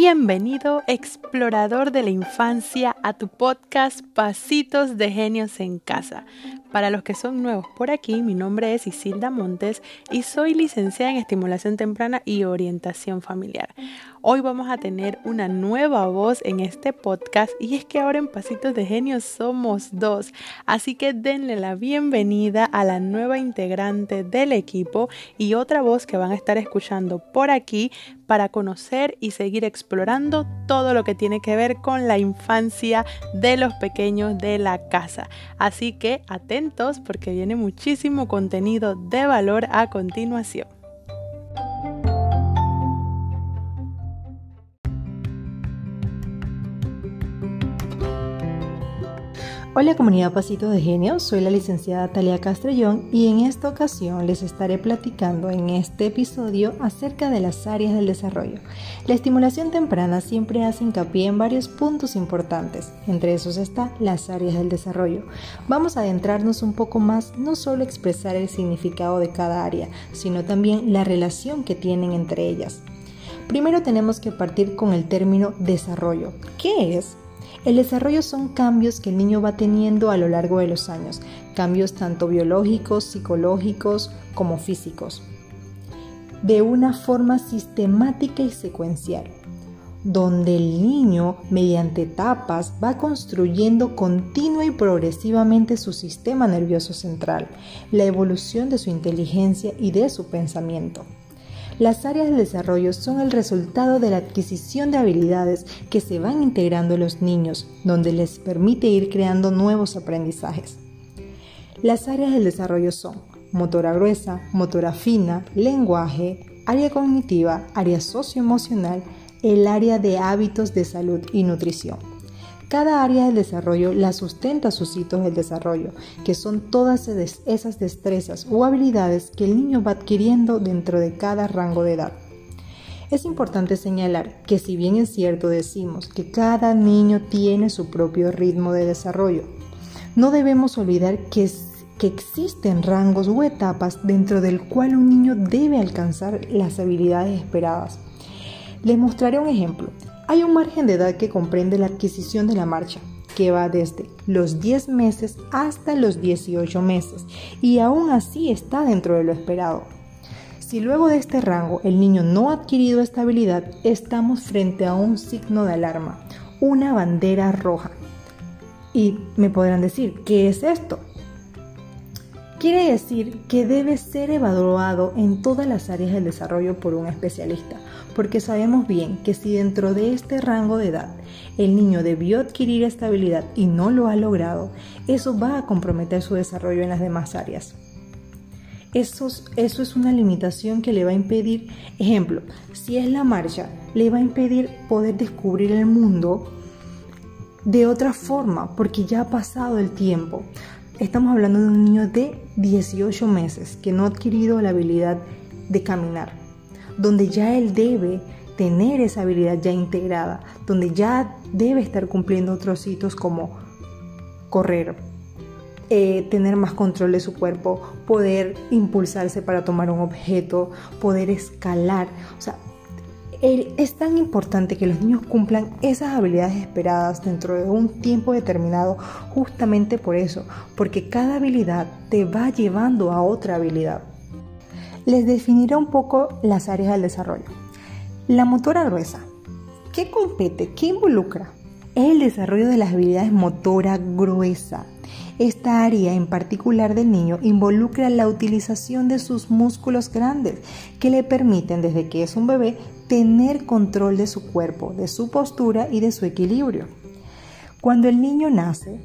Bienvenido, explorador de la infancia, a tu podcast Pasitos de Genios en Casa. Para los que son nuevos por aquí, mi nombre es Isilda Montes y soy licenciada en estimulación temprana y orientación familiar. Hoy vamos a tener una nueva voz en este podcast y es que ahora en Pasitos de Genios somos dos. Así que denle la bienvenida a la nueva integrante del equipo y otra voz que van a estar escuchando por aquí para conocer y seguir explorando todo lo que tiene que ver con la infancia de los pequeños de la casa. Así que atentos porque viene muchísimo contenido de valor a continuación. Hola comunidad Pasito de Genio, soy la licenciada Talia Castrellón y en esta ocasión les estaré platicando en este episodio acerca de las áreas del desarrollo. La estimulación temprana siempre hace hincapié en varios puntos importantes, entre esos está las áreas del desarrollo. Vamos a adentrarnos un poco más, no solo expresar el significado de cada área, sino también la relación que tienen entre ellas. Primero tenemos que partir con el término desarrollo. ¿Qué es? El desarrollo son cambios que el niño va teniendo a lo largo de los años, cambios tanto biológicos, psicológicos como físicos, de una forma sistemática y secuencial, donde el niño, mediante etapas, va construyendo continua y progresivamente su sistema nervioso central, la evolución de su inteligencia y de su pensamiento. Las áreas de desarrollo son el resultado de la adquisición de habilidades que se van integrando en los niños, donde les permite ir creando nuevos aprendizajes. Las áreas del desarrollo son motora gruesa, motora fina, lenguaje, área cognitiva, área socioemocional, el área de hábitos de salud y nutrición. Cada área del desarrollo la sustenta sus hitos del desarrollo, que son todas esas destrezas o habilidades que el niño va adquiriendo dentro de cada rango de edad. Es importante señalar que si bien es cierto decimos que cada niño tiene su propio ritmo de desarrollo, no debemos olvidar que, que existen rangos o etapas dentro del cual un niño debe alcanzar las habilidades esperadas. Les mostraré un ejemplo. Hay un margen de edad que comprende la adquisición de la marcha, que va desde los 10 meses hasta los 18 meses, y aún así está dentro de lo esperado. Si luego de este rango el niño no ha adquirido estabilidad, estamos frente a un signo de alarma, una bandera roja. Y me podrán decir, ¿qué es esto? Quiere decir que debe ser evaluado en todas las áreas del desarrollo por un especialista, porque sabemos bien que si dentro de este rango de edad el niño debió adquirir estabilidad y no lo ha logrado, eso va a comprometer su desarrollo en las demás áreas. Eso, eso es una limitación que le va a impedir, ejemplo, si es la marcha, le va a impedir poder descubrir el mundo de otra forma, porque ya ha pasado el tiempo. Estamos hablando de un niño de 18 meses que no ha adquirido la habilidad de caminar donde ya él debe tener esa habilidad ya integrada, donde ya debe estar cumpliendo otros hitos como correr, eh, tener más control de su cuerpo, poder impulsarse para tomar un objeto, poder escalar. Es tan importante que los niños cumplan esas habilidades esperadas dentro de un tiempo determinado justamente por eso, porque cada habilidad te va llevando a otra habilidad les definiré un poco las áreas del desarrollo. La motora gruesa. ¿Qué compete? ¿Qué involucra? Es el desarrollo de las habilidades motora gruesa. Esta área en particular del niño involucra la utilización de sus músculos grandes que le permiten desde que es un bebé tener control de su cuerpo, de su postura y de su equilibrio. Cuando el niño nace,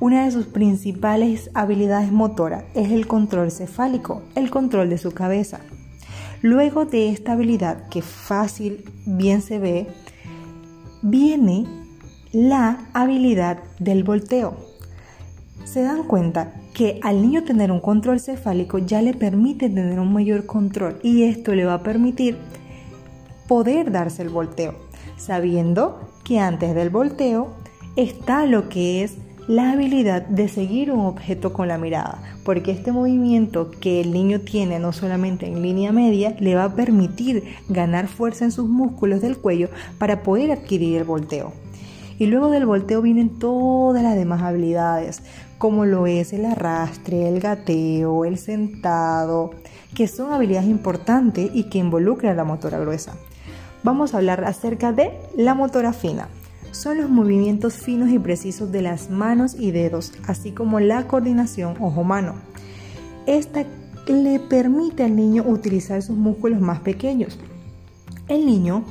una de sus principales habilidades motoras es el control cefálico, el control de su cabeza. Luego de esta habilidad, que fácil bien se ve, viene la habilidad del volteo. Se dan cuenta que al niño tener un control cefálico ya le permite tener un mayor control y esto le va a permitir poder darse el volteo, sabiendo que antes del volteo está lo que es la habilidad de seguir un objeto con la mirada, porque este movimiento que el niño tiene no solamente en línea media le va a permitir ganar fuerza en sus músculos del cuello para poder adquirir el volteo. Y luego del volteo vienen todas las demás habilidades, como lo es el arrastre, el gateo, el sentado, que son habilidades importantes y que involucran la motora gruesa. Vamos a hablar acerca de la motora fina son los movimientos finos y precisos de las manos y dedos, así como la coordinación ojo-mano. Esta le permite al niño utilizar sus músculos más pequeños. El niño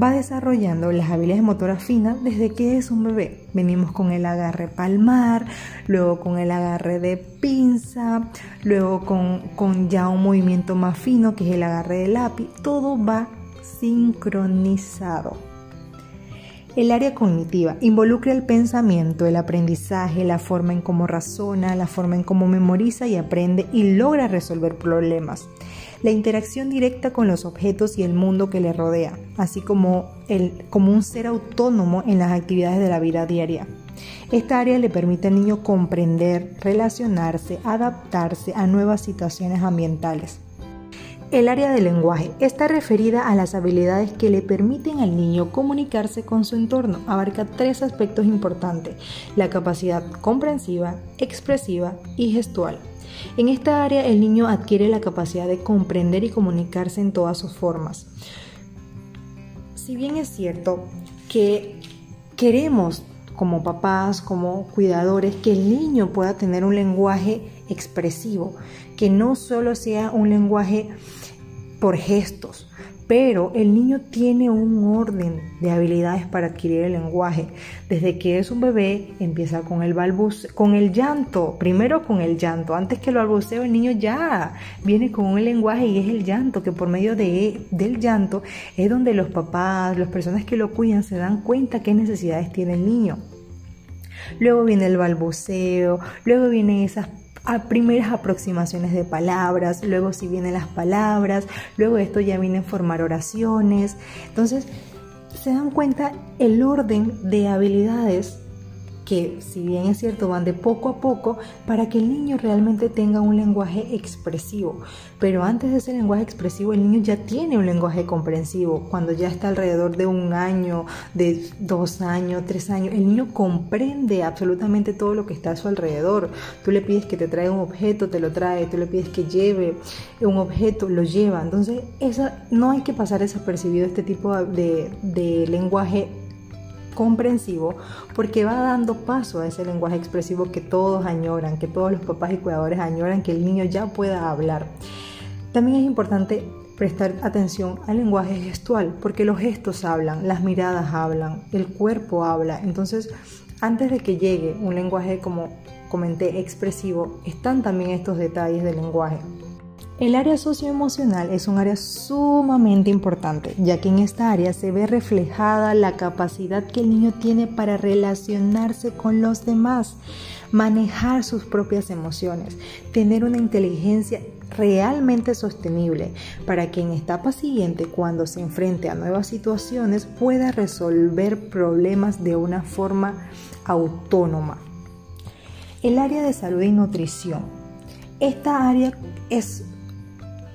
va desarrollando las habilidades motoras finas desde que es un bebé. Venimos con el agarre palmar, luego con el agarre de pinza, luego con, con ya un movimiento más fino que es el agarre de lápiz. Todo va sincronizado. El área cognitiva involucra el pensamiento, el aprendizaje, la forma en cómo razona, la forma en cómo memoriza y aprende y logra resolver problemas. La interacción directa con los objetos y el mundo que le rodea, así como, el, como un ser autónomo en las actividades de la vida diaria. Esta área le permite al niño comprender, relacionarse, adaptarse a nuevas situaciones ambientales. El área del lenguaje está referida a las habilidades que le permiten al niño comunicarse con su entorno. Abarca tres aspectos importantes, la capacidad comprensiva, expresiva y gestual. En esta área el niño adquiere la capacidad de comprender y comunicarse en todas sus formas. Si bien es cierto que queremos como papás, como cuidadores, que el niño pueda tener un lenguaje expresivo, que no solo sea un lenguaje por gestos, pero el niño tiene un orden de habilidades para adquirir el lenguaje. Desde que es un bebé empieza con el balbuceo, con el llanto, primero con el llanto, antes que el balbuceo el niño ya viene con un lenguaje y es el llanto, que por medio de, del llanto es donde los papás, las personas que lo cuidan se dan cuenta qué necesidades tiene el niño. Luego viene el balbuceo, luego vienen esas a primeras aproximaciones de palabras, luego si vienen las palabras, luego esto ya viene formar oraciones. Entonces, se dan cuenta el orden de habilidades que si bien es cierto van de poco a poco para que el niño realmente tenga un lenguaje expresivo. Pero antes de ese lenguaje expresivo el niño ya tiene un lenguaje comprensivo. Cuando ya está alrededor de un año, de dos años, tres años, el niño comprende absolutamente todo lo que está a su alrededor. Tú le pides que te traiga un objeto, te lo trae. Tú le pides que lleve un objeto, lo lleva. Entonces esa, no hay que pasar desapercibido este tipo de, de lenguaje comprensivo porque va dando paso a ese lenguaje expresivo que todos añoran, que todos los papás y cuidadores añoran, que el niño ya pueda hablar. También es importante prestar atención al lenguaje gestual, porque los gestos hablan, las miradas hablan, el cuerpo habla. Entonces, antes de que llegue un lenguaje como comenté expresivo, están también estos detalles del lenguaje. El área socioemocional es un área sumamente importante, ya que en esta área se ve reflejada la capacidad que el niño tiene para relacionarse con los demás, manejar sus propias emociones, tener una inteligencia realmente sostenible para que en etapa siguiente, cuando se enfrente a nuevas situaciones, pueda resolver problemas de una forma autónoma. El área de salud y nutrición. Esta área es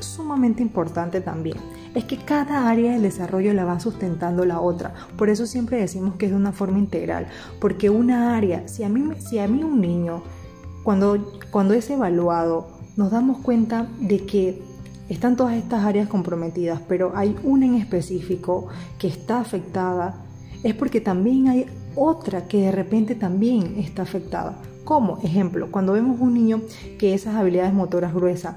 sumamente importante también es que cada área del desarrollo la va sustentando la otra. Por eso siempre decimos que es de una forma integral, porque una área, si a mí, si a mí un niño, cuando, cuando es evaluado, nos damos cuenta de que están todas estas áreas comprometidas, pero hay una en específico que está afectada, es porque también hay otra que de repente también está afectada. Como ejemplo, cuando vemos un niño que esas habilidades motoras gruesas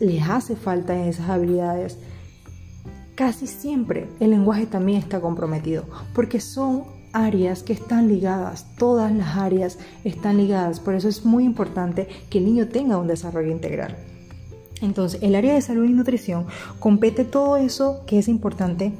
les hace falta esas habilidades, casi siempre el lenguaje también está comprometido, porque son áreas que están ligadas, todas las áreas están ligadas, por eso es muy importante que el niño tenga un desarrollo integral. Entonces, el área de salud y nutrición compete todo eso que es importante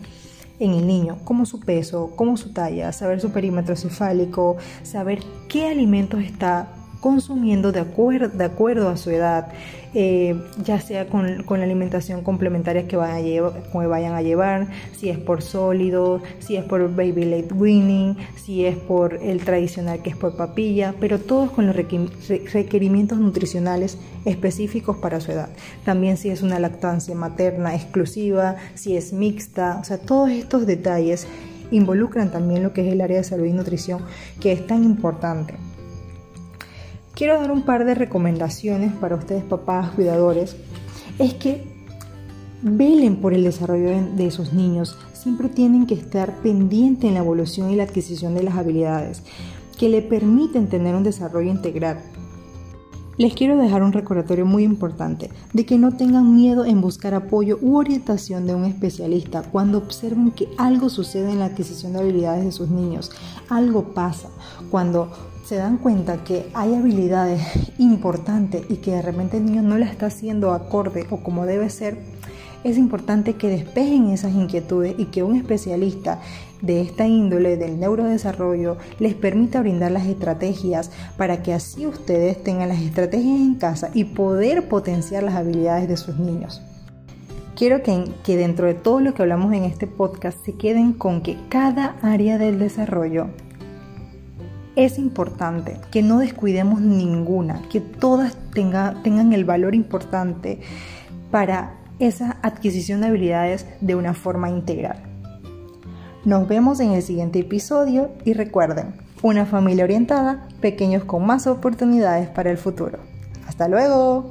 en el niño, como su peso, como su talla, saber su perímetro cefálico, saber qué alimentos está consumiendo de, acuerdo, de acuerdo a su edad, eh, ya sea con, la alimentación complementaria que, vayan a llevar, vayan a llevar, si es por sólido, si es por baby late winning, si es por el tradicional que es por papilla, pero todos con los requerimientos nutricionales específicos para su edad. También si es una lactancia materna exclusiva, si es mixta, o sea, todos estos detalles involucran también lo que es el área de salud y nutrición, que es tan importante. Quiero dar un par de recomendaciones para ustedes, papás, cuidadores. Es que velen por el desarrollo de sus niños. Siempre tienen que estar pendientes en la evolución y la adquisición de las habilidades que le permiten tener un desarrollo integral les quiero dejar un recordatorio muy importante de que no tengan miedo en buscar apoyo u orientación de un especialista cuando observen que algo sucede en la adquisición de habilidades de sus niños. Algo pasa cuando se dan cuenta que hay habilidades importantes y que de repente el niño no la está haciendo acorde o como debe ser es importante que despejen esas inquietudes y que un especialista de esta índole del neurodesarrollo les permita brindar las estrategias para que así ustedes tengan las estrategias en casa y poder potenciar las habilidades de sus niños. Quiero que, que dentro de todo lo que hablamos en este podcast se queden con que cada área del desarrollo es importante, que no descuidemos ninguna, que todas tengan el valor importante para esa adquisición de habilidades de una forma integral. Nos vemos en el siguiente episodio y recuerden, una familia orientada, pequeños con más oportunidades para el futuro. Hasta luego.